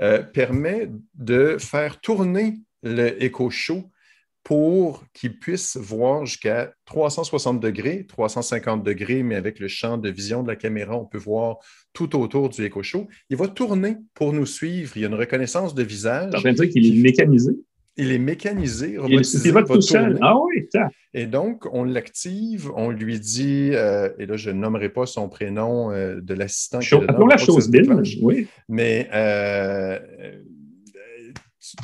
euh, permet de faire tourner le Echo Show pour qu'ils puissent voir jusqu'à 360 degrés, 350 degrés, mais avec le champ de vision de la caméra, on peut voir tout autour du Echo Show. Il va tourner pour nous suivre. Il y a une reconnaissance de visage. Je dire qu'il est mécanisé. Il est mécanisé, robotisé. Il va tout seul. Ah oui, ça. Et donc, on l'active, on lui dit, euh, et là, je ne nommerai pas son prénom euh, de l'assistant. Appelons la chose Bill, oui. Mais euh,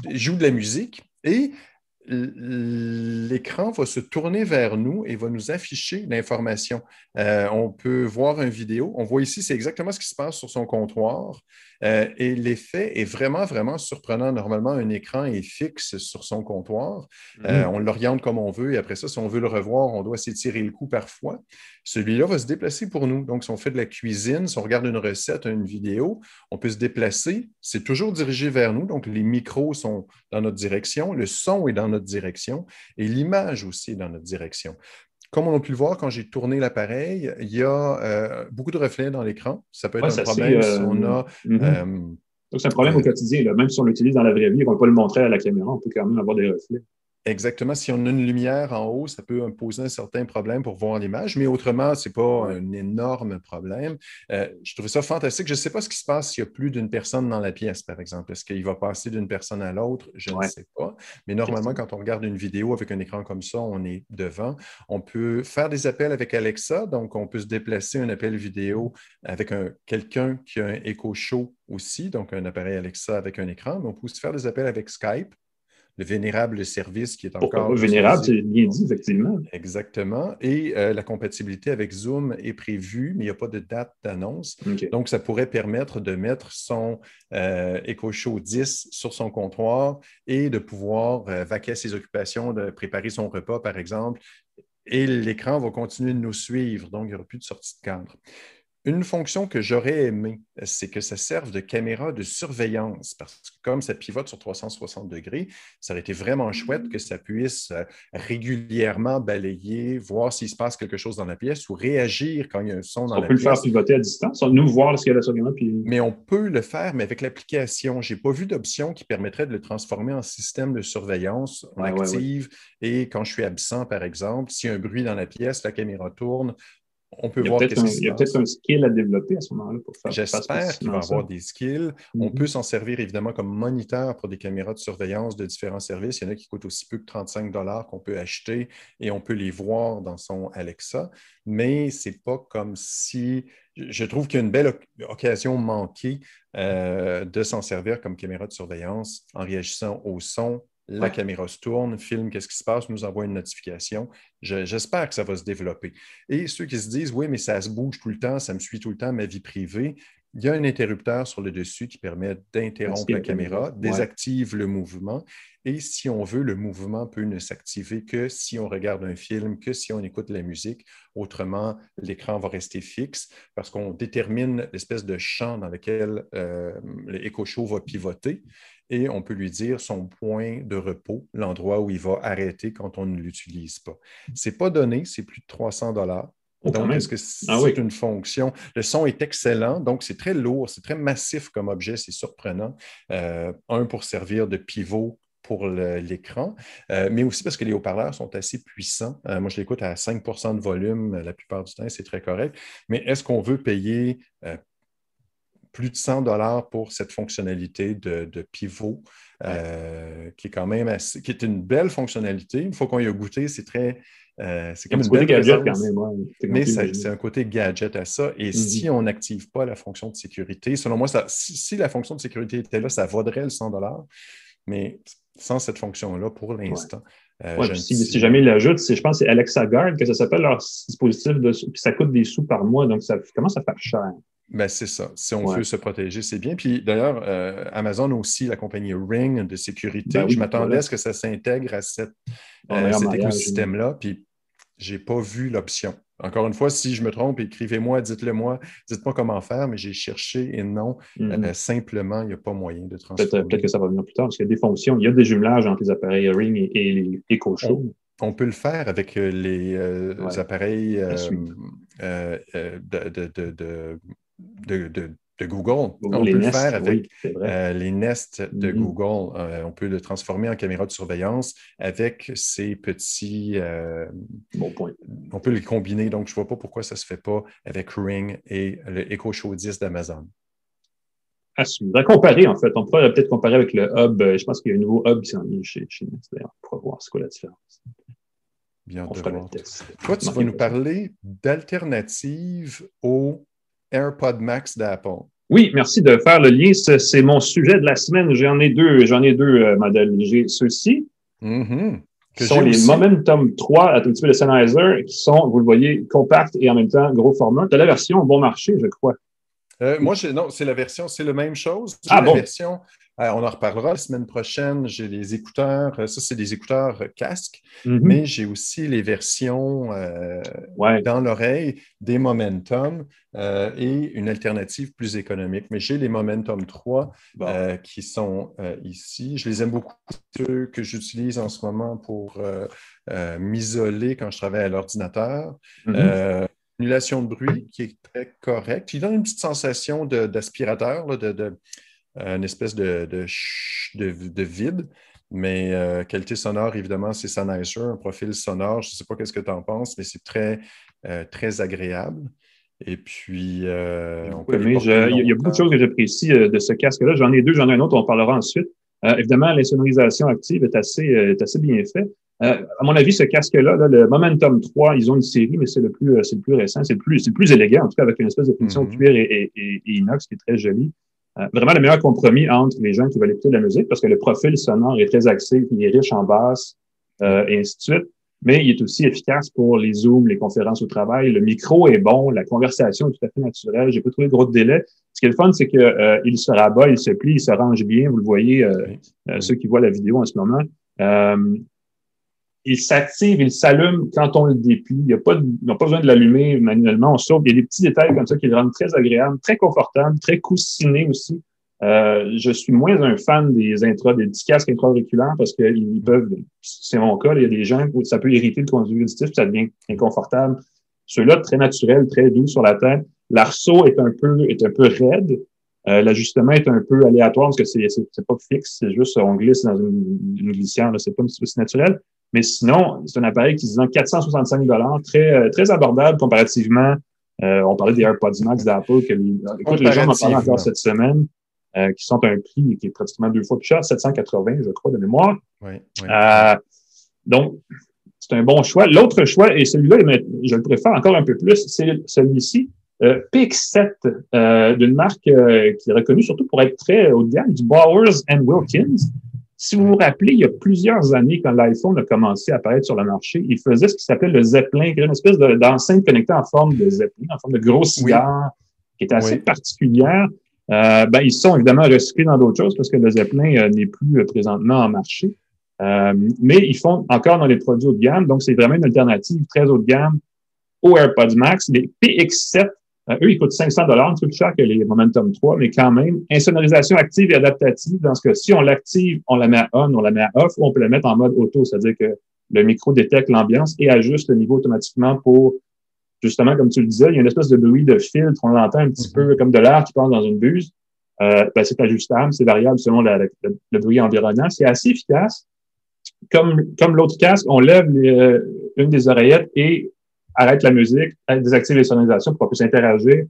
il joue de la musique et l'écran va se tourner vers nous et va nous afficher l'information. Euh, on peut voir une vidéo. On voit ici, c'est exactement ce qui se passe sur son comptoir. Euh, et l'effet est vraiment, vraiment surprenant. Normalement, un écran est fixe sur son comptoir. Euh, mm. on l'oriente comme on veut et après ça, si on veut le revoir, on doit s'étirer le coup parfois. Celui-là va se déplacer pour nous. Donc, si on fait de la cuisine, si on regarde une recette, une vidéo, on peut se déplacer. C'est toujours dirigé vers nous. Donc, les micros sont dans notre direction, le son est dans notre direction et l'image aussi est dans notre direction. Comme on a pu le voir quand j'ai tourné l'appareil, il y a euh, beaucoup de reflets dans l'écran. Ça peut être un problème si on a. Mm-hmm. Euh, c'est un problème au quotidien. Même si on l'utilise dans la vraie vie, on ne va pas le montrer à la caméra, on peut quand même avoir des reflets. Exactement. Si on a une lumière en haut, ça peut poser un certain problème pour voir l'image, mais autrement, ce n'est pas un énorme problème. Euh, je trouve ça fantastique. Je ne sais pas ce qui se passe s'il y a plus d'une personne dans la pièce, par exemple. Est-ce qu'il va passer d'une personne à l'autre? Je ne sais pas. Mais normalement, quand on regarde une vidéo avec un écran comme ça, on est devant. On peut faire des appels avec Alexa, donc on peut se déplacer un appel vidéo avec quelqu'un qui a un Echo Show aussi, donc un appareil Alexa avec un écran. Mais on peut aussi faire des appels avec Skype le vénérable service qui est encore. Oh, vénérable, c'est bien dit, effectivement. Exactement. Et euh, la compatibilité avec Zoom est prévue, mais il n'y a pas de date d'annonce. Donc, ça pourrait permettre de mettre son euh, Echo Show 10 sur son comptoir et de pouvoir euh, vaquer ses occupations, de préparer son repas, par exemple. Et l'écran va continuer de nous suivre, donc il n'y aura plus de sortie de cadre. Une fonction que j'aurais aimé, c'est que ça serve de caméra de surveillance, parce que comme ça pivote sur 360 degrés, ça aurait été vraiment chouette que ça puisse euh, régulièrement balayer, voir s'il se passe quelque chose dans la pièce ou réagir quand il y a un son dans la pièce. On peut le faire pivoter à distance, nous voir ce qu'il y a la caméra. Puis... Mais on peut le faire, mais avec l'application. Je n'ai pas vu d'option qui permettrait de le transformer en système de surveillance active. Et quand je suis absent, par exemple, s'il y a un bruit dans la pièce, la caméra tourne, on peut voir Il y a peut-être un skill à développer à ce moment-là pour faire J'espère qu'il va y avoir des skills. On mm-hmm. peut s'en servir évidemment comme moniteur pour des caméras de surveillance de différents services. Il y en a qui coûtent aussi peu que 35 qu'on peut acheter et on peut les voir dans son Alexa. Mais ce n'est pas comme si. Je trouve qu'il y a une belle occasion manquée euh, de s'en servir comme caméra de surveillance en réagissant au son la caméra se tourne, filme qu'est-ce qui se passe, nous envoie une notification. J'espère que ça va se développer. Et ceux qui se disent, oui, mais ça se bouge tout le temps, ça me suit tout le temps, ma vie privée, il y a un interrupteur sur le dessus qui permet d'interrompre la caméra, désactive le mouvement. Et si on veut, le mouvement peut ne s'activer que si on regarde un film, que si on écoute la musique. Autrement, l'écran va rester fixe parce qu'on détermine l'espèce de champ dans lequel euh, le Show va pivoter et on peut lui dire son point de repos, l'endroit où il va arrêter quand on ne l'utilise pas. Ce n'est pas donné, c'est plus de 300 dollars. Donc, est-ce que ah c'est une fonction? Le son est excellent, donc c'est très lourd, c'est très massif comme objet, c'est surprenant. Euh, un pour servir de pivot pour l'écran, euh, mais aussi parce que les haut-parleurs sont assez puissants. Euh, moi, je l'écoute à 5% de volume la plupart du temps, c'est très correct. Mais est-ce qu'on veut payer plus de 100 dollars pour cette fonctionnalité de, pivot, euh, qui est quand même assez, qui est une belle fonctionnalité. Une fois qu'on y a goûté, c'est très. Euh, c'est comme une belle gadget quand même. mais c'est un côté gadget à ça. Et mm-hmm. si on n'active pas la fonction de sécurité, selon moi, ça, si, la fonction de sécurité était là, ça vaudrait le 100 dollars. Mais sans cette fonction-là, pour l'instant. Euh, si, jamais il l'ajoute, je pense que c'est Alexa Guard que ça s'appelle leur dispositif, de, puis ça coûte des sous par mois, donc ça commence à faire cher? Ben, c'est ça. Si on veut se protéger, c'est bien. Puis d'ailleurs, euh, Amazon aussi, la compagnie Ring de sécurité, ben je m'attendais à ce que ça s'intègre à cet écosystème-là. Puis je n'ai pas vu l'option. Encore une fois, si je me trompe, écrivez-moi, dites-le moi, dites-moi comment faire, mais j'ai cherché et non, mm-hmm. euh, simplement, il n'y a pas moyen de transformer. Peut-être que ça va venir plus tard, parce qu'il y a des fonctions, il y a des jumelages entre les appareils Ring et, les EcoShow. On, peut le faire avec euh, les, euh, appareils de, de Google. on peut le faire avec euh, les Nest de mm-hmm. Google. Euh, on peut le transformer en caméra de surveillance avec ces petits. Euh, bon point. On peut les combiner. Donc, je ne vois pas pourquoi ça ne se fait pas avec Ring et le Echo Show 10 d'Amazon. À comparer, en fait. On pourrait peut-être comparer avec le hub. Je pense qu'il y a un nouveau hub qui s'en vient chez, chez Nest. On pourra voir ce qu'est la différence. Bien de voir. Toi, tu vas nous parler d'alternatives au AirPod Max d'Apple. Oui, merci de faire le lien. C'est mon sujet de la semaine. J'en ai deux, j'en ai deux euh, modèles. J'ai ceux-ci. Mm-hmm. qui sont les Momentum 3 un petit peu de Sennheiser, qui sont, vous le voyez, compacts et en même temps gros format. De la version bon marché, je crois. Euh, moi, non, c'est la version, c'est la même chose. Ah, la version euh, on en reparlera la semaine prochaine. J'ai les écouteurs, euh, ça c'est des écouteurs euh, casques, mm-hmm. mais j'ai aussi les versions dans l'oreille des Momentum et une alternative plus économique. Mais j'ai les Momentum 3 qui sont ici. Je les aime beaucoup, ceux que j'utilise en ce moment pour m'isoler quand je travaille à l'ordinateur. Mm-hmm. annulation de bruit qui est très correcte. Il donne une petite sensation d'aspirateur, de, une espèce de, de, vide. Mais euh, qualité sonore, évidemment, c'est Sennheiser, un profil sonore. Je ne sais pas qu'est-ce que tu en penses, mais c'est très, euh, très agréable. Et puis, euh, il y a beaucoup de choses que j'apprécie de ce casque-là. J'en ai deux, j'en ai un autre, on parlera ensuite. évidemment, l'insonorisation active est assez, est assez bien faite. à mon avis, ce casque-là, le Momentum 3, ils ont une série, mais c'est le plus, c'est le plus récent, c'est le plus, plus élégant, en tout cas avec une espèce de finition mm-hmm. cuir et, et, inox qui est très jolie. Euh, vraiment le meilleur compromis entre les gens qui veulent écouter de la musique, parce que le profil sonore est très axé, il est riche en basse, euh, et ainsi de suite. Mais il est aussi efficace pour les Zooms, les conférences au travail. Le micro est bon, la conversation est tout à fait naturelle. J'ai pas trouvé de gros délai. Ce qui est le fun, c'est qu'il euh, il se rabat, il se plie, il se range bien. Vous le voyez, euh, ceux qui voient la vidéo en ce moment il s'active, il s'allume quand on le déplie. Il n'y a pas, pas besoin de l'allumer manuellement. On sauve. Il y a des petits détails comme ça qui le rendent très agréable, très confortable, très coussiné aussi. Euh, je suis moins un fan des intras, des petits casques intra-auriculaires parce qu'ils peuvent, c'est mon cas, il y a des gens où ça peut irriter le conduit auditif, ça devient inconfortable. Ceux-là, très naturels, très doux sur la tête. L'arceau est un peu, est un peu raide. Euh, l'ajustement est un peu aléatoire parce que c'est, pas fixe, c'est juste on glisse dans une, une glissière, c'est pas une situation naturelle. Mais sinon, c'est un appareil qui se vend 465 très, euh, très abordable comparativement. Euh, on parlait des AirPods Max d'Apple, que les, écoute, les gens en parlent encore cette semaine, euh, qui sont un prix qui est pratiquement deux fois plus cher, 780, je crois, de mémoire. Oui, donc, c'est un bon choix. L'autre choix, et celui-là, je le préfère encore un peu plus, c'est celui-ci. PX7 d'une marque qui est reconnue surtout pour être très haut de gamme, du Bowers and Wilkins. Si vous vous rappelez, il y a plusieurs années, quand l'iPhone a commencé à apparaître sur le marché, il faisait ce qui s'appelle le Zeppelin, une espèce d'enceinte connectée en forme de Zeppelin, en forme de gros cigare, qui est assez particulière. Euh, ben, ils sont évidemment recyclés dans d'autres choses parce que le Zeppelin euh, n'est plus euh, présentement en marché. mais ils font encore dans les produits haut de gamme, donc c'est vraiment une alternative très haut de gamme aux AirPods Max. Les PX7 euh, eux, ils coûtent 500 dollars, un peu plus cher que les Momentum 3, mais quand même, insonorisation active et adaptative, dans ce que si on l'active, on la met à on, on la met à off, ou on peut la mettre en mode auto, c'est-à-dire que le micro détecte l'ambiance et ajuste le niveau automatiquement pour, justement, comme tu le disais, il y a une espèce de bruit de filtre, on l'entend un petit mm-hmm. peu comme de l'air qui passe dans une buse. Euh, ben, c'est ajustable, c'est variable selon le bruit environnant. C'est assez efficace. Comme, comme l'autre casque, on lève euh, une des oreillettes et arrête la musique, désactive les sonorisations pour qu'on puisse interagir.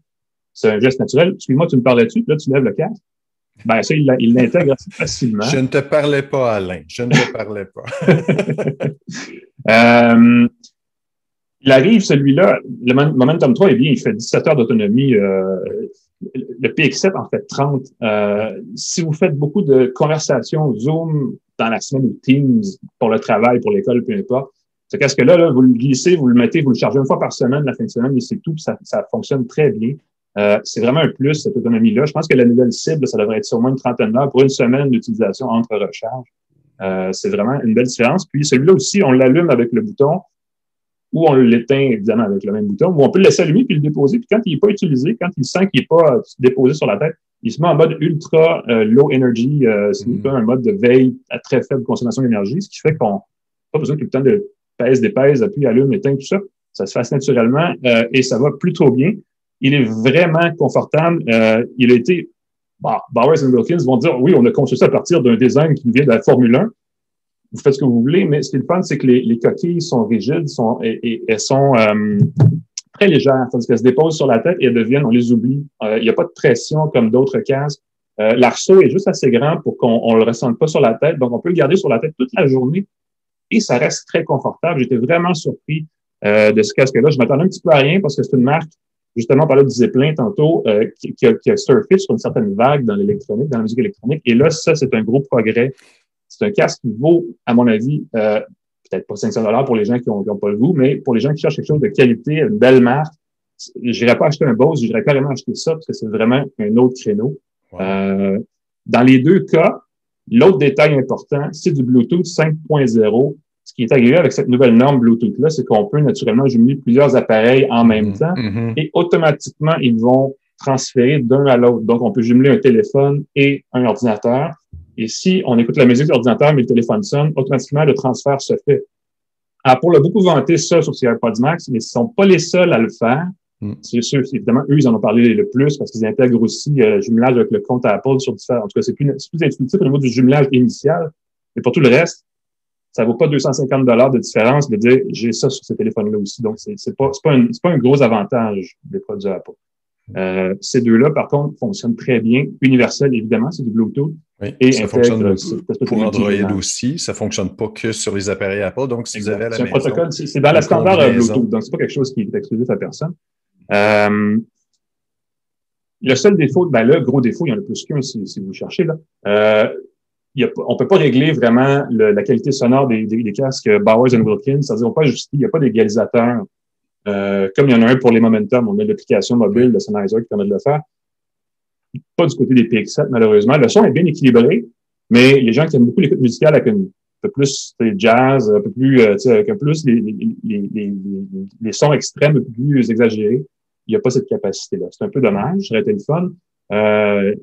C'est un geste naturel. Excuse-moi, tu me parlais dessus, là, tu lèves le casque. Ben, ça, il l'intègre assez facilement. Je ne te parlais pas, Alain. Je ne te parlais pas. euh, il arrive, celui-là, le Momentum 3 est bien, il fait 17 heures d'autonomie. Euh, le PX7 en fait 30. Euh, si vous faites beaucoup de conversations Zoom dans la semaine ou Teams pour le travail, pour l'école, peu importe, ce casque-là, là, vous le glissez, vous le mettez, vous le chargez une fois par semaine, la fin de semaine, et c'est tout, ça, ça fonctionne très bien. Euh, c'est vraiment un plus, cette autonomie-là. Je pense que la nouvelle cible, ça devrait être sur moins une trentaine d'heures pour une semaine d'utilisation entre recharges. Euh, c'est vraiment une belle différence. Puis celui-là aussi, on l'allume avec le bouton ou on l'éteint évidemment avec le même bouton, ou on peut le laisser allumer puis le déposer. Puis quand il n'est pas utilisé, quand il sent qu'il n'est pas déposé sur la tête, il se met en mode ultra euh, low energy, euh, c'est mm un mode de veille à très faible consommation d'énergie, ce qui fait qu'on n'a pas besoin tout le temps de pèse, dépèse, appuie, allume, éteint, tout ça. Ça se fasse naturellement euh, et ça va plutôt bien. Il est vraiment confortable. Euh, il a été bah, Bowers et Wilkins vont dire oui, on a conçu ça à partir d'un design qui vient de la Formule 1. Vous faites ce que vous voulez, mais ce qui est le fun, c'est que les, les, coquilles sont rigides sont, et, elles sont euh, très légères, tandis qu'elles se déposent sur la tête et elles deviennent, on les oublie. Euh, il n'y a pas de pression comme d'autres casques. Euh, L'arceau est juste assez grand pour qu'on ne le ressente pas sur la tête, donc on peut le garder sur la tête toute la journée et ça reste très confortable. J'étais vraiment surpris euh, de ce casque-là. Je m'attendais un petit peu à rien parce que c'est une marque justement, on parlait du Zeppelin tantôt, euh, qui, qui, a, qui, a, surfé sur une certaine vague dans l'électronique, dans la musique électronique. Et là, ça, c'est un gros progrès. C'est un casque qui vaut, à mon avis, euh, peut-être pas 500 dollars pour les gens qui n'ont pas le goût, mais pour les gens qui cherchent quelque chose de qualité, une belle marque, je n'irais pas acheter un Bose, j'irais carrément acheter ça parce que c'est vraiment un autre créneau. Euh, dans les deux cas, l'autre détail important, c'est du Bluetooth 5.0 ce qui est arrivé avec cette nouvelle norme Bluetooth-là, c'est qu'on peut naturellement jumeler plusieurs appareils en même mm-hmm. temps mm-hmm. et automatiquement, ils vont transférer d'un à l'autre. Donc, on peut jumeler un téléphone et un ordinateur. Et si on écoute la musique de l'ordinateur, mais le téléphone sonne, automatiquement, le transfert se fait. Alors, pour le beaucoup vanter ça sur ces AirPods Max, mais ils ne sont pas les seuls à le faire. Mm. C'est sûr, évidemment, eux, ils en ont parlé le plus parce qu'ils intègrent aussi euh, le jumelage avec le compte Apple sur différents. En tout cas, c'est plus, plus intuitif au niveau du jumelage initial. Mais pour tout le reste, ça vaut pas 250 dollars de différence de dire j'ai ça sur ce téléphone-là aussi. Donc, c'est, c'est pas, c'est pas, un, pas un gros avantage des produits Apple. Euh, ces deux-là, par contre, fonctionnent très bien. Universel, évidemment, c'est du Bluetooth. Oui, et ça fonctionne pour Android aussi. Ça fonctionne pas que sur les appareils Apple. Donc, si vous avez la c'est maison, un protocole, c'est, dans la standard Bluetooth. Donc, c'est pas quelque chose qui est exclusif à personne. Euh, le seul défaut, ben là, gros défaut, il y en a plus qu'un si, si vous cherchez, là. Euh, il a, on peut pas régler vraiment la qualité sonore des, casques Bowers and Wilkins. C'est-à-dire, on peut ajuster, il n'y a pas d'égalisateur. Euh, comme il y en a un pour les Momentum, on a l'application mobile, le Sennheiser qui permet de le faire. Pas du côté des PX7, malheureusement. Le son est bien équilibré, mais les gens qui aiment beaucoup l'écoute musicale avec un peu plus jazz, un peu plus, euh, avec un plus les, sons extrêmes, plus exagérés, il n'y a pas cette capacité-là. C'est un peu dommage, ça été le fun. Euh,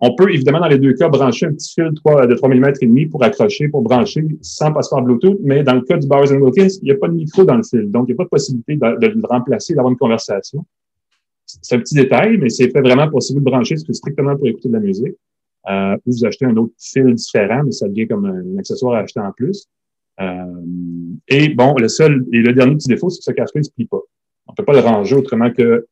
on peut évidemment dans les deux cas brancher un petit fil de 3, de 3 mm et demi pour accrocher, pour brancher sans passer par Bluetooth, mais dans le cas du Bowers Wilkins, il n'y a pas de micro dans le fil, donc il n'y a pas de possibilité de, le remplacer, d'avoir une conversation. C'est un petit détail, mais c'est fait vraiment pour si vous le branchez, c'est strictement pour écouter de la musique. Euh, ou vous achetez un autre fil différent, mais ça devient comme un, accessoire à acheter en plus. Euh, et bon, le seul et le dernier petit défaut, c'est que ce casque-là ne se plie pas. On ne peut pas le ranger autrement que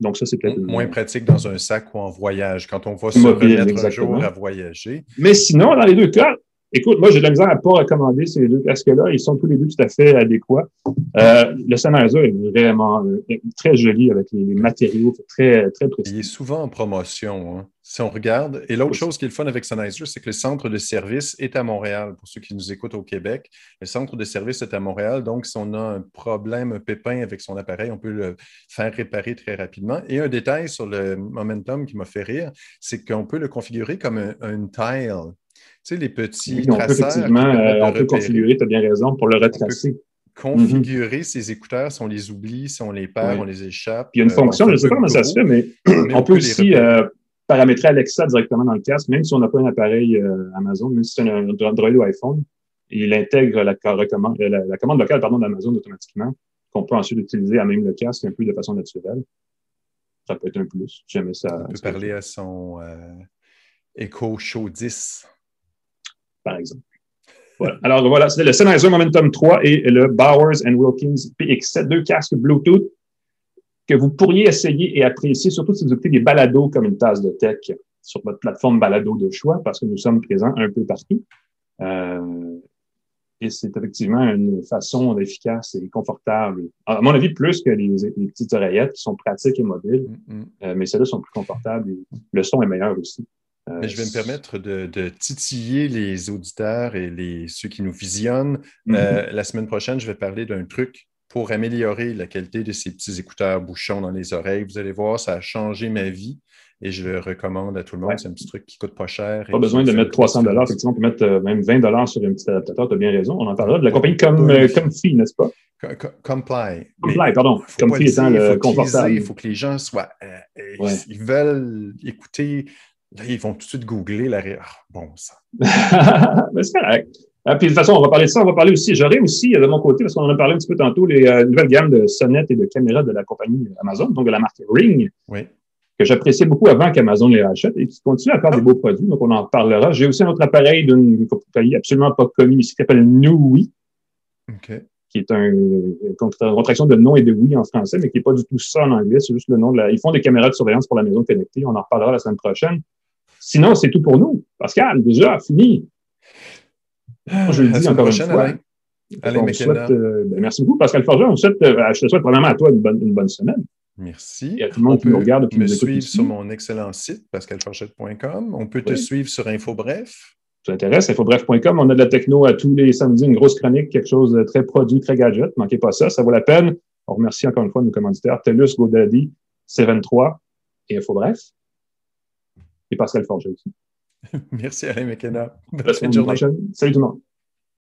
donc, ça, c'est peut-être. Moins pratique dans un sac ou en voyage, quand on va se remettre un jour à voyager. Mais sinon, dans les deux cas, écoute, moi, j'ai de la misère à ne pas recommander ces deux casques-là. Ils sont tous les deux tout à fait adéquats. Euh, le Sennheiser est vraiment euh, très joli avec les, matériaux, très, très précis. Il est souvent en promotion. Hein si on regarde. Et l'autre chose qui est le fun avec Sennheiser, c'est que le centre de service est à Montréal, pour ceux qui nous écoutent au Québec. Le centre de service est à Montréal, donc si on a un problème, un pépin avec son appareil, on peut le faire réparer très rapidement. Et un détail sur le Momentum qui m'a fait rire, c'est qu'on peut le configurer comme un, tile. Tu sais, les petits oui, on peut effectivement, euh, on peut configurer, tu as bien raison, pour le retracer configurer ces écouteurs si on les oublie, si on les perd, on les échappe. Il y a une euh, fonction, je ne sais pas comment ça se fait, mais, on, peut aussi paramétrer Alexa directement dans le casque, même si on n'a pas un appareil euh, Amazon, même si c'est un Android ou iPhone, il intègre la, euh, commande pardon, d'Amazon automatiquement, qu'on peut ensuite utiliser à même le casque un peu de façon naturelle. Ça peut être un plus, si jamais ça. On peut parler à son euh, Echo Show 10. Par exemple. Voilà. Alors voilà, c'était le Sennheiser Momentum 3 et le Bowers Wilkins PX7, deux casques Bluetooth que vous pourriez essayer et apprécier, surtout si vous écoutez des balados comme une tasse de tech sur votre plateforme balado de choix, parce que nous sommes présents un peu partout. Euh, et c'est effectivement une façon efficace et confortable. À mon avis, plus que les, petites oreillettes qui sont pratiques et mobiles, mm, mm. euh, mais celles-là sont plus confortables et le son est meilleur aussi. Euh, je vais me permettre de, titiller les auditeurs et les, ceux qui nous visionnent. Mm-hmm. la semaine prochaine, je vais parler d'un truc pour améliorer la qualité de ces petits écouteurs bouchons dans les oreilles. Vous allez voir, ça a changé ma vie et je le recommande à tout le monde. C'est un petit truc qui coûte pas cher. Pas besoin de mettre 300 dollars. Effectivement, on peut mettre euh, même 20 dollars sur un petit adaptateur. Tu as bien raison. On en parlera de la compagnie comme, euh, Comfy, n'est-ce pas? Comply. Comply, pardon. Comfy étant le confortable. Il faut que les gens soient. Euh, ils veulent écouter. Là, ils vont tout de suite googler la. Ah, bon, ça. Mais c'est correct. Ah, puis de toute façon, on va parler de ça. On va parler aussi. J'aurais aussi, de mon côté, parce qu'on en a parlé un petit peu tantôt, les nouvelles gammes de sonnettes et de caméras de la compagnie Amazon, donc de la marque Ring. Oui que j'appréciais beaucoup avant qu'Amazon les rachète et qui continue à faire des beau produits. Donc, on en reparlera. J'ai aussi un autre appareil d'une compagnie absolument pas connue ici qui s'appelle Nui. Qui est un, une contraction de nom et de oui en français, mais qui n'est pas du tout ça en anglais. C'est juste le nom de la. Ils font des caméras de surveillance pour la maison connectée. On en reparlera la semaine prochaine. Sinon, c'est tout pour nous. Pascal, déjà, fini. je le dis encore une fois. Alain. souhaite, euh, ben, merci beaucoup, Pascal Forger. On souhaite, euh, je te souhaite vraiment à toi une bonne, une bonne semaine. Merci. Et à tout le monde on qui nous regarde. me suivre sur mon excellent site, pascalforchette.com. On peut te suivre sur InfoBref. Ça t'intéresse, infobref.com. On a de la techno à tous les samedis, une grosse chronique, quelque chose de très produit, très gadget. Ne manquez pas ça, ça vaut la peine. On remercie encore une fois nos commanditaires, TELUS, GoDaddy, C23 et InfoBref. Et Pascal Forger aussi. Merci Alain McKenna. Bonne journée. Salut tout le monde.